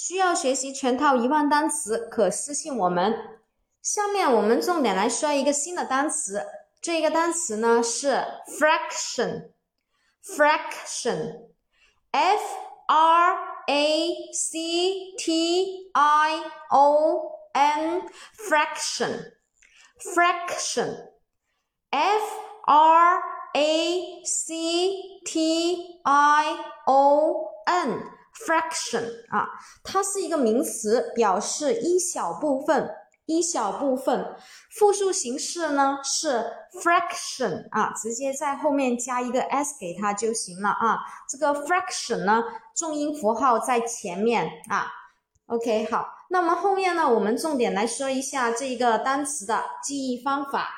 需要学习全套一万单词，可私信我们。下面我们重点来说一个新的单词，这个单词呢是 fraction，fraction，f r a c t i o n，fraction，fraction，f r a c t i o n fraction 啊，它是一个名词，表示一小部分。一小部分，复数形式呢是 fraction 啊，直接在后面加一个 s 给它就行了啊。这个 fraction 呢，重音符号在前面啊。OK，好，那么后面呢，我们重点来说一下这一个单词的记忆方法。